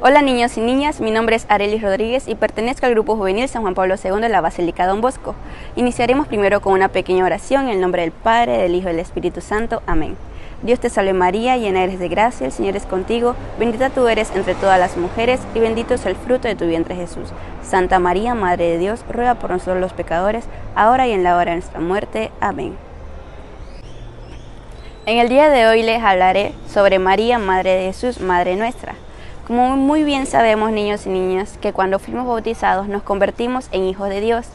Hola niños y niñas, mi nombre es Arelis Rodríguez y pertenezco al Grupo Juvenil San Juan Pablo II de la Basílica Don Bosco. Iniciaremos primero con una pequeña oración en el nombre del Padre, del Hijo y del Espíritu Santo. Amén. Dios te salve María, llena eres de gracia, el Señor es contigo, bendita tú eres entre todas las mujeres y bendito es el fruto de tu vientre Jesús. Santa María, Madre de Dios, ruega por nosotros los pecadores, ahora y en la hora de nuestra muerte. Amén. En el día de hoy les hablaré sobre María, Madre de Jesús, Madre nuestra. Como muy bien sabemos, niños y niñas, que cuando fuimos bautizados nos convertimos en hijos de Dios,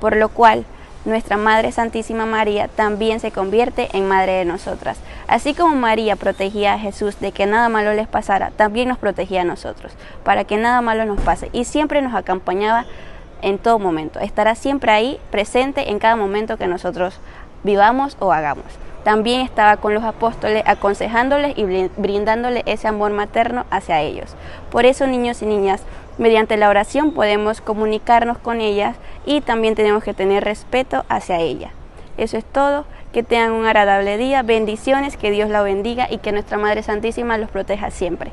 por lo cual nuestra Madre Santísima María también se convierte en Madre de nosotras. Así como María protegía a Jesús de que nada malo les pasara, también nos protegía a nosotros, para que nada malo nos pase. Y siempre nos acompañaba en todo momento. Estará siempre ahí, presente en cada momento que nosotros vivamos o hagamos. También estaba con los apóstoles aconsejándoles y brindándoles ese amor materno hacia ellos. Por eso, niños y niñas, mediante la oración podemos comunicarnos con ellas y también tenemos que tener respeto hacia ella. Eso es todo. Que tengan un agradable día. Bendiciones, que Dios la bendiga y que nuestra Madre Santísima los proteja siempre.